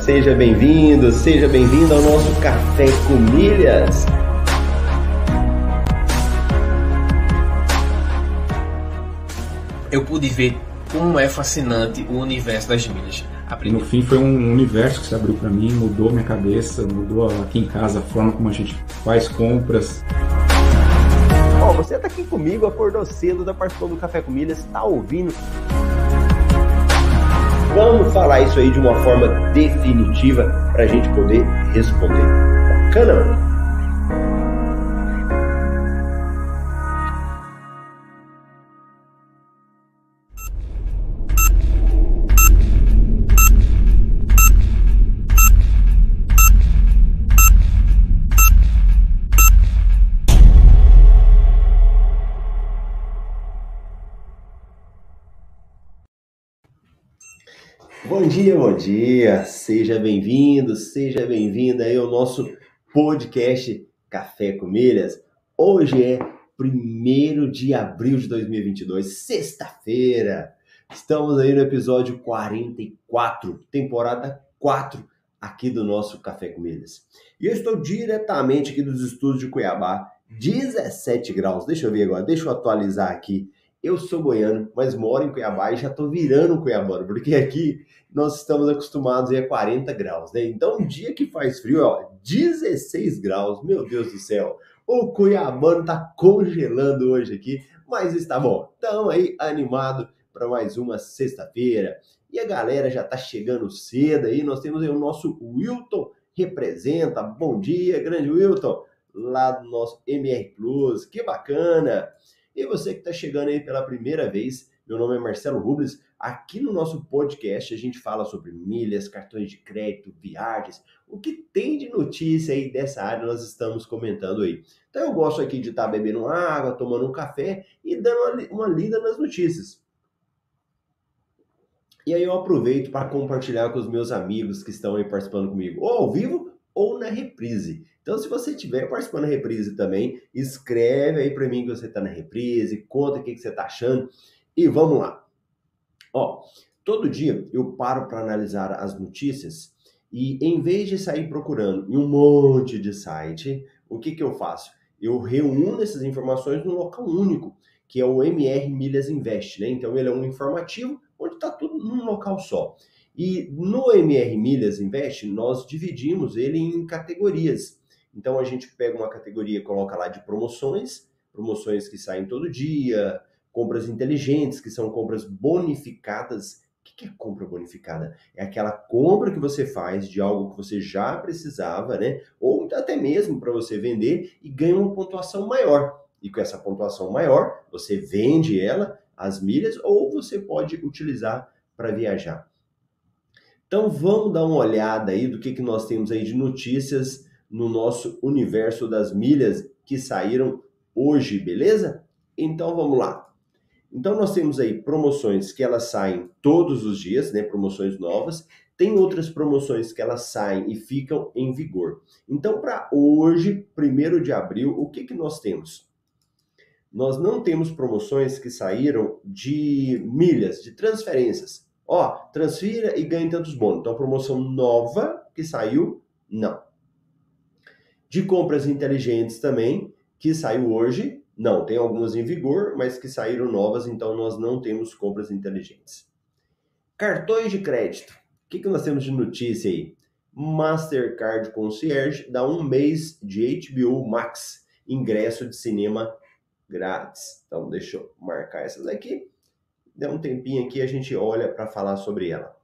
Seja bem-vindo, seja bem-vindo ao nosso Café com Milhas. Eu pude ver como é fascinante o universo das milhas. No fim foi um universo que se abriu para mim, mudou minha cabeça, mudou aqui em casa a forma como a gente faz compras. Ó, oh, você tá aqui comigo, acordou cedo, tá participando do Café com Milhas, tá ouvindo Vamos falar isso aí de uma forma definitiva para a gente poder responder. Bacana? Bom dia, bom dia. Seja bem-vindo, seja bem-vinda aí ao nosso podcast Café com Milhas. Hoje é 1 de abril de 2022, sexta-feira. Estamos aí no episódio 44, temporada 4 aqui do nosso Café com Milhas. E eu estou diretamente aqui dos estúdios de Cuiabá, 17 graus. Deixa eu ver agora, deixa eu atualizar aqui. Eu sou goiano, mas moro em Cuiabá e já estou virando cuiabano, porque aqui nós estamos acostumados a 40 graus, né? Então, um dia que faz frio, ó, 16 graus, meu Deus do céu. O Cuiabano tá congelando hoje aqui, mas está bom. Estamos aí animado para mais uma sexta-feira. E a galera já tá chegando cedo aí. Nós temos aí o nosso Wilton representa. Bom dia, grande Wilton, lá do nosso MR Plus. Que bacana! E você que está chegando aí pela primeira vez, meu nome é Marcelo Rubles. Aqui no nosso podcast a gente fala sobre milhas, cartões de crédito, viagens, o que tem de notícia aí dessa área nós estamos comentando aí. Então eu gosto aqui de estar tá bebendo água, tomando um café e dando uma, uma lida nas notícias. E aí eu aproveito para compartilhar com os meus amigos que estão aí participando comigo, ou ao vivo ou na reprise. Então, se você estiver participando da reprise também, escreve aí para mim que você está na reprise, conta o que, que você está achando. E vamos lá. Ó, todo dia eu paro para analisar as notícias e em vez de sair procurando em um monte de site, o que, que eu faço? Eu reúno essas informações num local único, que é o MR Milhas Invest, né? Então ele é um informativo onde está tudo num local só. E no MR Milhas Invest, nós dividimos ele em categorias. Então a gente pega uma categoria e coloca lá de promoções, promoções que saem todo dia, compras inteligentes, que são compras bonificadas. O que é compra bonificada? É aquela compra que você faz de algo que você já precisava, né? Ou até mesmo para você vender e ganha uma pontuação maior. E com essa pontuação maior, você vende ela, as milhas, ou você pode utilizar para viajar. Então vamos dar uma olhada aí do que, que nós temos aí de notícias no nosso universo das milhas que saíram hoje, beleza? Então vamos lá. Então nós temos aí promoções que elas saem todos os dias, né, promoções novas. Tem outras promoções que elas saem e ficam em vigor. Então para hoje, 1 de abril, o que que nós temos? Nós não temos promoções que saíram de milhas, de transferências. Ó, transfira e ganhe tantos bônus. Então promoção nova que saiu, não. De compras inteligentes também, que saiu hoje, não, tem algumas em vigor, mas que saíram novas, então nós não temos compras inteligentes. Cartões de crédito. O que, que nós temos de notícia aí? Mastercard Concierge dá um mês de HBO Max, ingresso de cinema grátis. Então, deixa eu marcar essas aqui. Dá um tempinho aqui, a gente olha para falar sobre ela.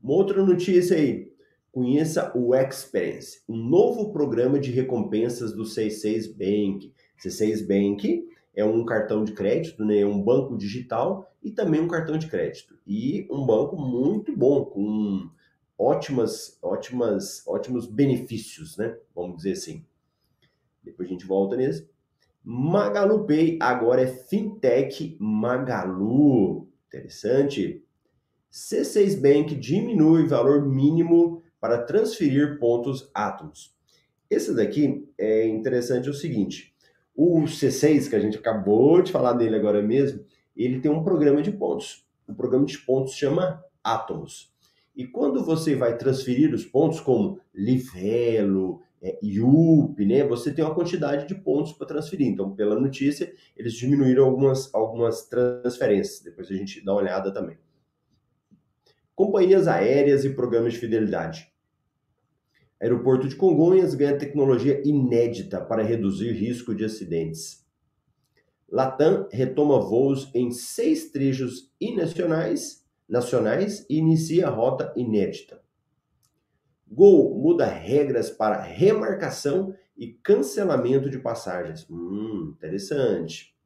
Uma outra notícia aí. Conheça o Experience, um novo programa de recompensas do C6 Bank. C6 Bank é um cartão de crédito, né, um banco digital e também um cartão de crédito. E um banco muito bom, com ótimas, ótimas, ótimos benefícios, né? Vamos dizer assim. Depois a gente volta nesse. Magalu Pay agora é Fintech Magalu. Interessante. C6 Bank diminui valor mínimo para transferir pontos átomos. Esse daqui é interessante é o seguinte, o C6, que a gente acabou de falar dele agora mesmo, ele tem um programa de pontos. O programa de pontos chama Átomos. E quando você vai transferir os pontos, como Livelo, é, IUP, né, você tem uma quantidade de pontos para transferir. Então, pela notícia, eles diminuíram algumas, algumas transferências. Depois a gente dá uma olhada também. Companhias aéreas e programas de fidelidade. Aeroporto de Congonhas ganha tecnologia inédita para reduzir risco de acidentes. Latam retoma voos em seis trechos nacionais, nacionais e inicia rota inédita. Gol muda regras para remarcação e cancelamento de passagens. Hum, interessante.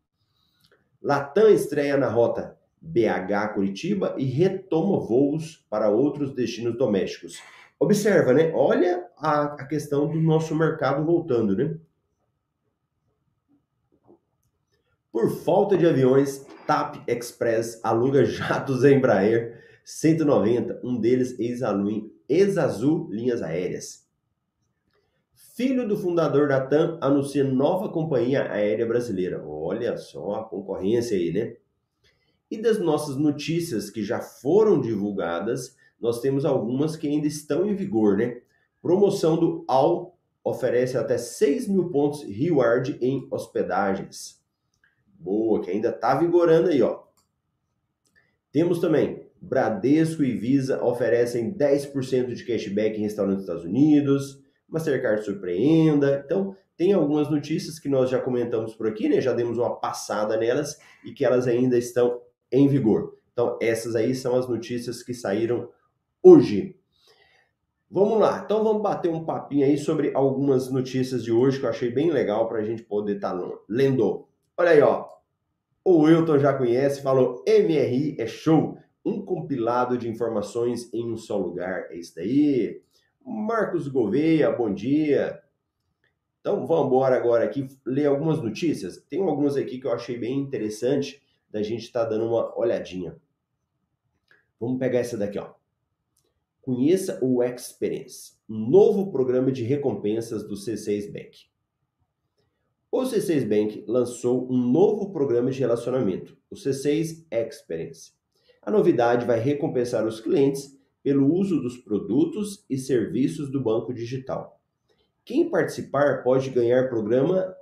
Latam estreia na rota BH Curitiba e retoma voos para outros destinos domésticos. Observa, né? Olha a, a questão do nosso mercado voltando, né? Por falta de aviões, TAP Express aluga jatos Embraer 190, um deles Exazul Linhas Aéreas. Filho do fundador da TAM anuncia nova companhia aérea brasileira. Olha só a concorrência aí, né? E das nossas notícias que já foram divulgadas, nós temos algumas que ainda estão em vigor, né? Promoção do AL oferece até 6 mil pontos reward em hospedagens. Boa, que ainda está vigorando aí, ó. Temos também Bradesco e Visa oferecem 10% de cashback em restaurantes dos Estados Unidos. Mastercard surpreenda. Então, tem algumas notícias que nós já comentamos por aqui, né? Já demos uma passada nelas e que elas ainda estão em vigor. Então, essas aí são as notícias que saíram hoje. Vamos lá, então vamos bater um papinho aí sobre algumas notícias de hoje que eu achei bem legal para a gente poder estar tá lendo. Olha aí, ó. O Wilton já conhece, falou MRI é show um compilado de informações em um só lugar. É isso daí. Marcos Gouveia, bom dia. Então vamos embora agora aqui ler algumas notícias. Tem algumas aqui que eu achei bem interessante da gente estar tá dando uma olhadinha. Vamos pegar essa daqui, ó. Conheça o Experience, um novo programa de recompensas do C6 Bank. O C6 Bank lançou um novo programa de relacionamento, o C6 Experience a novidade vai recompensar os clientes pelo uso dos produtos e serviços do banco digital. Quem participar pode ganhar programa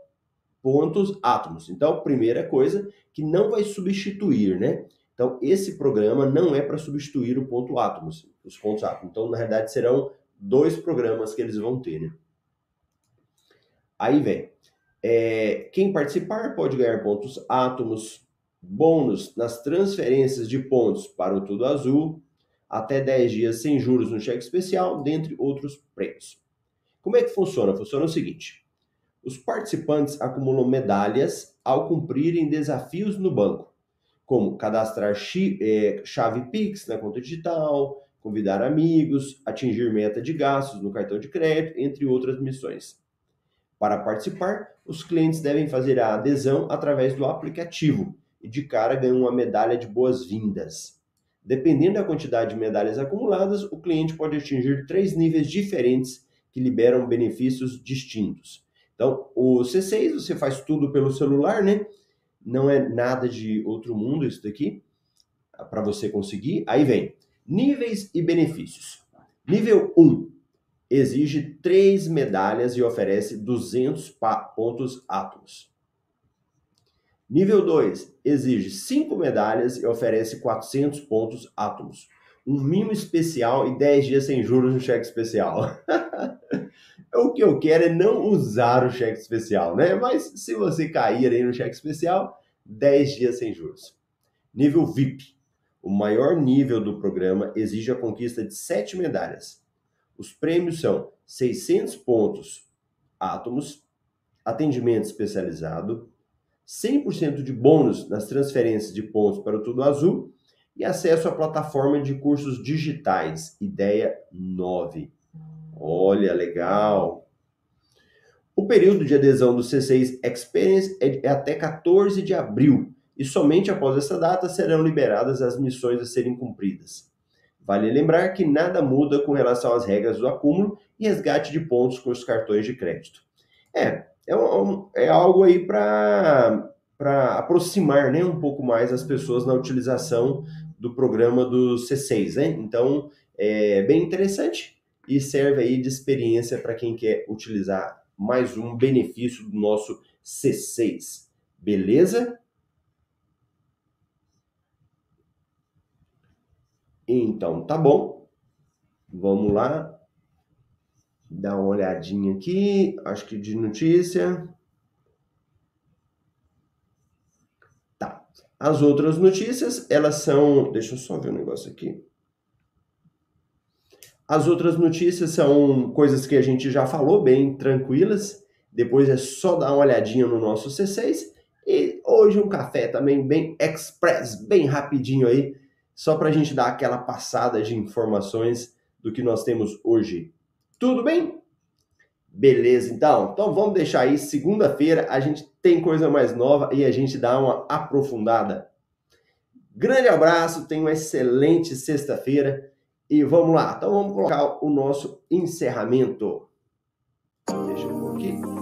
pontos átomos. Então, primeira coisa que não vai substituir, né? Então, esse programa não é para substituir o ponto átomos, os pontos átomos. Então, na verdade, serão dois programas que eles vão ter, né? Aí vem. É, quem participar pode ganhar pontos átomos, bônus nas transferências de pontos para o Tudo Azul, até 10 dias sem juros no cheque especial, dentre outros prêmios. Como é que funciona? Funciona o seguinte: os participantes acumulam medalhas ao cumprirem desafios no banco, como cadastrar é, chave Pix na conta digital, convidar amigos, atingir meta de gastos no cartão de crédito, entre outras missões. Para participar, os clientes devem fazer a adesão através do aplicativo e de cara ganham uma medalha de boas-vindas. Dependendo da quantidade de medalhas acumuladas, o cliente pode atingir três níveis diferentes que liberam benefícios distintos. Então, o C6 você faz tudo pelo celular, né? Não é nada de outro mundo isso daqui para você conseguir. Aí vem níveis e benefícios. Nível 1 exige três medalhas e oferece 200 pontos átomos. Nível 2 exige 5 medalhas e oferece 400 pontos átomos. Um mimo especial e 10 dias sem juros no cheque especial. o que eu quero é não usar o cheque especial, né? Mas se você cair aí no cheque especial, 10 dias sem juros. Nível VIP. O maior nível do programa exige a conquista de 7 medalhas. Os prêmios são 600 pontos átomos, atendimento especializado, 100% de bônus nas transferências de pontos para o Tudo Azul e acesso à plataforma de cursos digitais, Ideia 9. Olha, legal! O período de adesão do C6 Experience é, é até 14 de abril e somente após essa data serão liberadas as missões a serem cumpridas. Vale lembrar que nada muda com relação às regras do acúmulo e resgate de pontos com os cartões de crédito. É, é, um, é algo aí para aproximar né, um pouco mais as pessoas na utilização do programa do C6. Né? Então, é bem interessante e serve aí de experiência para quem quer utilizar mais um benefício do nosso C6. Beleza? Então, tá bom. Vamos lá. Dar uma olhadinha aqui. Acho que de notícia. Tá. As outras notícias, elas são. Deixa eu só ver um negócio aqui. As outras notícias são coisas que a gente já falou, bem tranquilas. Depois é só dar uma olhadinha no nosso C6. E hoje um café também bem express, bem rapidinho aí só para a gente dar aquela passada de informações do que nós temos hoje. Tudo bem? Beleza, então. Então vamos deixar aí. Segunda-feira a gente tem coisa mais nova e a gente dá uma aprofundada. Grande abraço, tenha uma excelente sexta-feira e vamos lá. Então vamos colocar o nosso encerramento. Deixa eu pôr aqui.